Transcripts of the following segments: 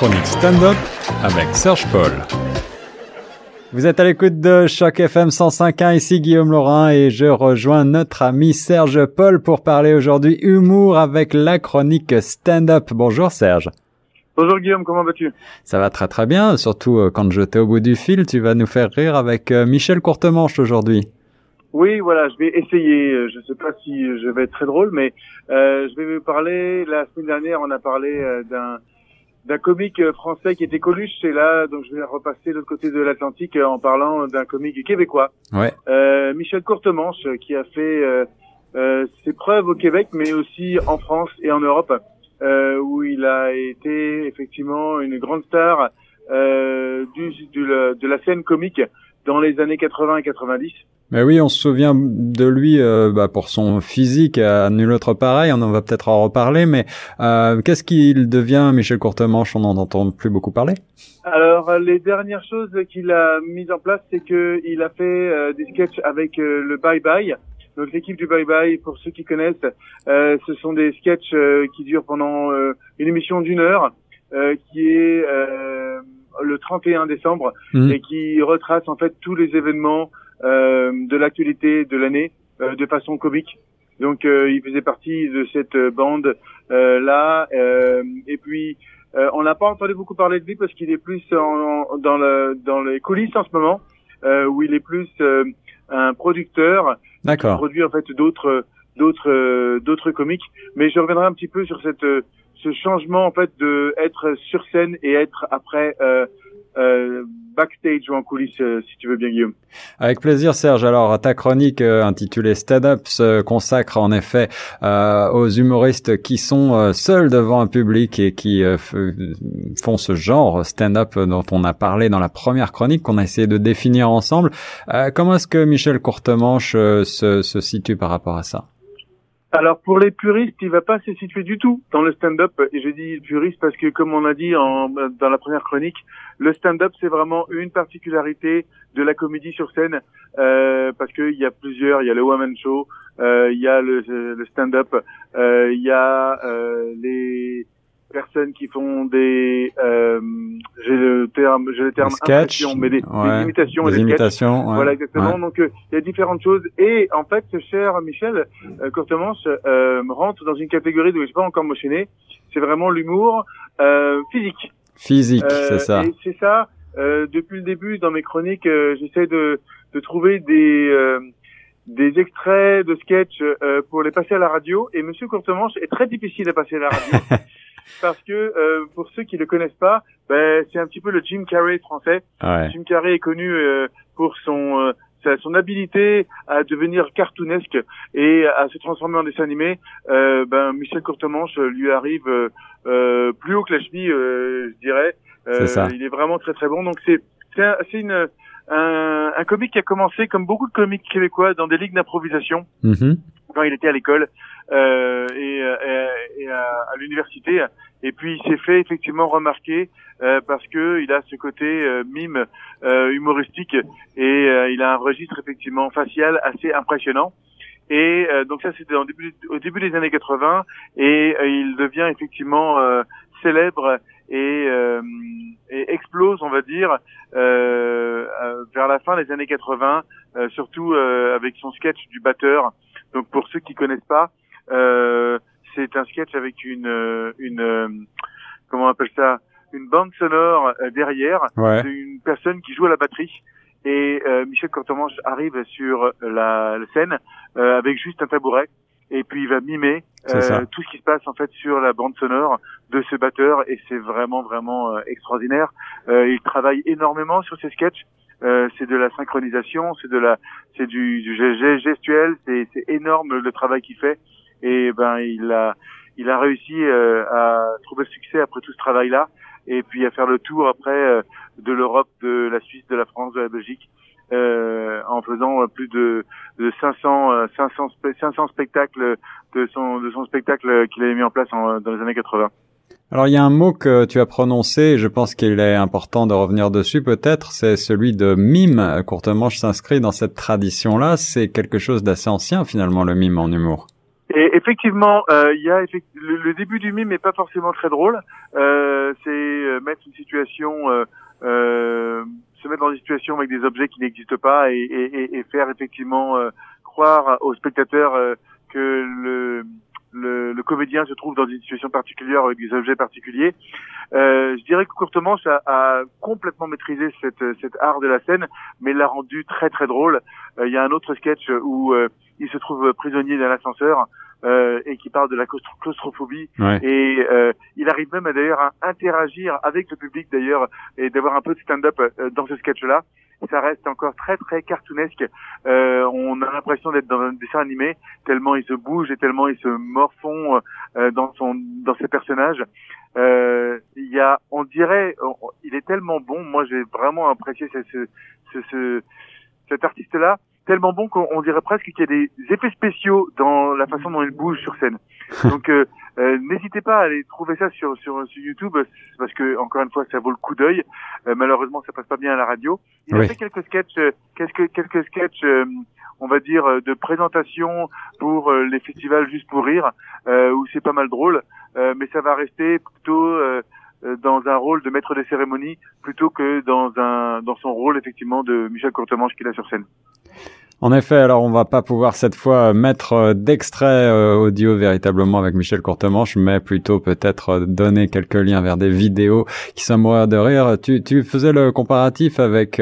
chronique stand-up avec Serge Paul. Vous êtes à l'écoute de Choc FM 105.1, ici Guillaume Laurin et je rejoins notre ami Serge Paul pour parler aujourd'hui humour avec la chronique stand-up. Bonjour Serge. Bonjour Guillaume, comment vas-tu? Ça va très très bien, surtout euh, quand je t'ai au bout du fil, tu vas nous faire rire avec euh, Michel Courtemanche aujourd'hui. Oui, voilà, je vais essayer. Euh, je ne sais pas si je vais être très drôle, mais euh, je vais vous parler. La semaine dernière, on a parlé euh, d'un d'un comique français qui était Coluche, c'est là, donc je vais repasser de l'autre côté de l'Atlantique en parlant d'un comique québécois, Ouais. euh, Michel Courtemanche, qui a fait euh, ses preuves au Québec, mais aussi en France et en Europe, euh, où il a été effectivement une grande star euh, du, du- de la scène comique dans les années 80 et 90. Mais oui, on se souvient de lui euh, bah, pour son physique à nul autre pareil, on en va peut-être en reparler, mais euh, qu'est-ce qu'il devient Michel Courtemanche? On n'en entend plus beaucoup parler Alors, euh, les dernières choses qu'il a mises en place, c'est que il a fait euh, des sketchs avec euh, le Bye Bye. Donc, l'équipe du Bye Bye, pour ceux qui connaissent, euh, ce sont des sketchs euh, qui durent pendant euh, une émission d'une heure, euh, qui est euh, le 31 décembre Mhm. et qui retrace en fait tous les événements euh, de l'actualité de l'année euh, de façon comique. Donc, euh, il faisait partie de cette bande euh, là. euh, et puis, euh, on n'a pas entendu beaucoup parler de lui parce qu'il est plus en- en- dans, le, dans les coulisses en ce moment, euh, où il est plus euh, un producteur qui produit en fait d'autres d'autres d'autres comiques. Mais je reviendrai un petit peu sur cette euh, ce changement en fait de être sur scène et être après euh, euh, backstage ou en coulisses, euh, si tu veux bien Guillaume. Avec plaisir Serge. Alors ta chronique euh, intitulée Stand Up se consacre en effet euh, aux humoristes qui sont euh, seuls devant un public et qui euh, font ce genre stand-up dont on a parlé dans la première chronique qu'on a essayé de définir ensemble. Euh, comment est-ce que Michel Courtemanche euh, se, se situe par rapport à ça? Alors pour les puristes, il va pas se situer du tout dans le stand-up. Et je dis puriste parce que comme on a dit en, dans la première chronique, le stand-up c'est vraiment une particularité de la comédie sur scène euh, parce qu'il y a plusieurs. Il y a le one man show, euh, il y a le, le stand-up, euh, il y a euh, les personnes qui font des euh, j'ai le terme j'ai le terme impression, mais des, ouais, des imitations Des des sketchs. imitations ouais. Voilà, exactement. Ouais. Donc, euh, il y a différentes choses. Et en fait, ce cher Michel euh, Courtemanche euh, rentre dans une catégorie où je n'ai pas encore motionné. C'est vraiment l'humour euh, physique. Physique, Euh, c'est ça. C'est ça. euh, depuis le début, dans mes chroniques, euh, j'essaie de, de trouver des euh, des extraits de sketchs euh, pour les passer à la radio. Et Monsieur Courtemanche est très difficile à passer à la radio. Parce que euh, pour ceux qui le connaissent pas, ben, c'est un petit peu le Jim Carrey français. Ouais. Jim Carrey est connu euh, pour son euh, sa- son habilité à devenir cartoonesque et à se transformer en dessin animé. Euh, ben Michel Courtemanche lui arrive euh, euh, plus haut que la cheville, euh, je dirais. Euh, ça. Il est vraiment très très bon. Donc c'est c'est un, une un, un comique qui a commencé comme beaucoup de comiques québécois dans des ligues d'improvisation Mhm. Quand il était à l'école euh, et, euh, et à, à l'université. Et puis il s'est fait effectivement remarquer euh, parce que il a ce côté euh, mime euh, humoristique et euh, il a un registre effectivement facial assez impressionnant. Et euh, donc ça c'était au début, des années 80 et euh, il devient effectivement euh, célèbre et, euh, et explose, on va dire, euh, euh, vers la fin des années 80, euh, surtout euh, avec son sketch du batteur. Donc pour ceux qui connaissent pas, euh, c'est un sketch avec une euh, une euh, comment on appelle ça, une bande sonore euh, derrière Ouais. d'une personne qui joue à la batterie. Et euh, Michel Courtemanche arrive sur la, la scène euh, avec juste un tabouret et puis il va mimer euh, tout ce qui se passe en fait sur la bande sonore de ce batteur et c'est vraiment vraiment euh, extraordinaire. Euh, il travaille énormément sur ses sketchs. Euh, c'est de la synchronisation, c'est de la, c'est du, du gest- gestuel, c'est, c'est énorme le travail qu'il fait. Et ben il a, il a réussi euh, à trouver le succès après tout ce travail-là, et puis à faire le tour après euh, de l'Europe, de la Suisse, de la France, de la Belgique, euh, en faisant plus de 500, euh, 500, spe- 500 spectacles de son, de son spectacle qu'il avait mis en place en- dans les années 80. Alors il y a un mot que tu as prononcé, et je pense qu'il est important de revenir dessus peut-être, c'est celui de mime. Courtemanche s'inscrit dans cette tradition-là, c'est quelque chose d'assez ancien finalement le mime en humour. Et effectivement, euh, il y a le, début du mime n'est pas forcément très drôle. Euh, c'est euh, mettre une situation, euh, se mettre dans une situation avec des objets qui n'existent pas et, et, et, faire effectivement croire aux spectateurs que le, le, le, comédien se trouve dans une situation particulière avec des objets particuliers. Euh, je dirais que Courtemanche a, a, complètement maîtrisé cette, cet art de la scène, mais l'a rendu très très drôle. Euh, il y a un autre sketch où euh, il se trouve prisonnier d'un ascenseur euh, et qui parle de la claustrophobie. Et euh, il arrive même d'ailleurs à interagir avec le public d'ailleurs et d'avoir un peu de stand-up euh, dans ce sketch-là. Ça reste encore très très cartoonesque. Euh, on a l'impression d'être dans un dessin animé tellement il se bouge et tellement il se morfond euh, dans son dans ses personnages. Il y a, on dirait, il est tellement bon. Moi, j'ai vraiment apprécié ce, ce, ce cet artiste-là tellement bon qu'on dirait presque qu'il y a des effets spéciaux dans la façon dont il bouge sur scène. Donc euh, euh, n'hésitez pas à aller trouver ça sur, sur, sur YouTube parce que encore une fois ça vaut le coup d'œil. Euh, malheureusement ça passe pas bien à la radio. Il a fait quelques sketchs, quelques quelques sketchs, on va dire de présentation pour les festivals juste pour rire où c'est pas mal drôle, mais ça va rester plutôt dans un rôle de maître des cérémonies plutôt que dans un dans son rôle effectivement de Michel Courtemanche qu'il a sur scène. En effet, alors on va pas pouvoir cette fois mettre euh, d'extrait euh, audio véritablement avec Michel Courtemanche, mais plutôt peut-être euh, donner quelques liens vers des vidéos qui sont morts de rire. Tu, tu faisais le comparatif avec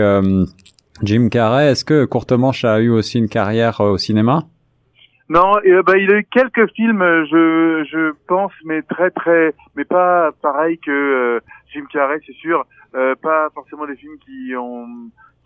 Jim Carrey. Est-ce que Courtemanche a eu aussi une carrière au cinéma? Non, bah, il a eu quelques films, je, je pense, mais très très, mais pas pareil que Jim Carrey, c'est sûr. pas forcément des films qui ont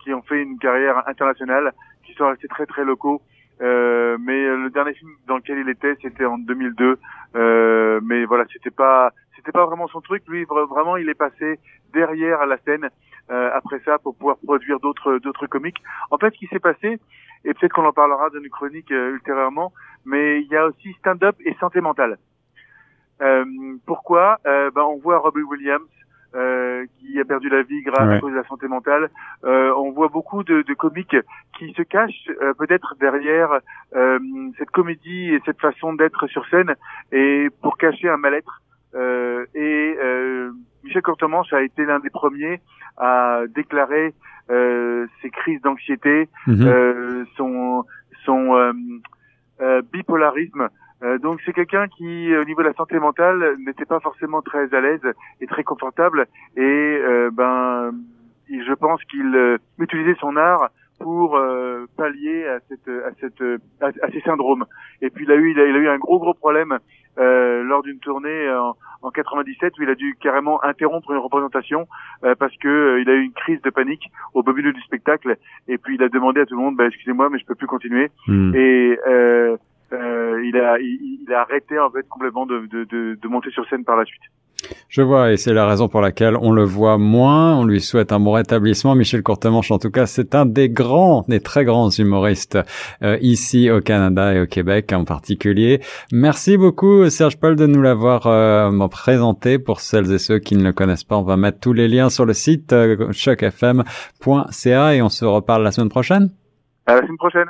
qui ont fait une carrière internationale qui sont restés très très locaux. Euh, mais le dernier film dans lequel il était, c'était en 2002. Euh, mais voilà, c'était pas, c'était pas vraiment son truc. Lui, vraiment, il est passé derrière la scène euh, après ça pour pouvoir produire d'autres d'autres comiques. En fait, ce qui s'est passé, et peut-être qu'on en parlera dans une chronique euh, ultérieurement, mais il y a aussi stand-up et santé mentale. Euh, pourquoi? Ben, on voit Robbie Williams euh, a perdu la vie grâce à cause de la santé mentale. Euh, on voit beaucoup de, de comiques qui se cachent euh, peut-être derrière euh, cette comédie et cette façon d'être sur scène et pour cacher un mal-être. et Michel Courtemanche a été l'un des premiers à déclarer ses crises d'anxiété, mhm. son son bipolarisme euh, donc c'est quelqu'un qui, au niveau de la santé mentale, n'était pas forcément très à l'aise et très confortable. Et euh, ben, je pense qu'il euh, utilisait son art pour pallier à cette, à cette, à, ces syndromes. Et puis il a eu, il a, eu un gros gros problème lors d'une tournée en, en, 97 où il a dû carrément interrompre une représentation parce que il a eu une crise de panique au milieu du spectacle. Et puis il a demandé à tout le monde, bah, excusez-moi, mais je peux plus continuer. Hmm. Et euh, il, a, il, a arrêté en fait complètement de, de, de, de monter sur scène par la suite. Je vois, et c'est la raison pour laquelle on le voit moins. On lui souhaite un bon rétablissement. Michel Courtemanche, en tout cas, c'est un des grands, des très grands humoristes euh, ici au Canada et au Québec en particulier. Merci beaucoup, Serge Paul, de nous l'avoir euh, présenté. Pour celles et ceux qui ne le connaissent pas, on va mettre tous les liens sur le site euh, chocfm.ca et on se reparle la semaine prochaine. À la semaine prochaine.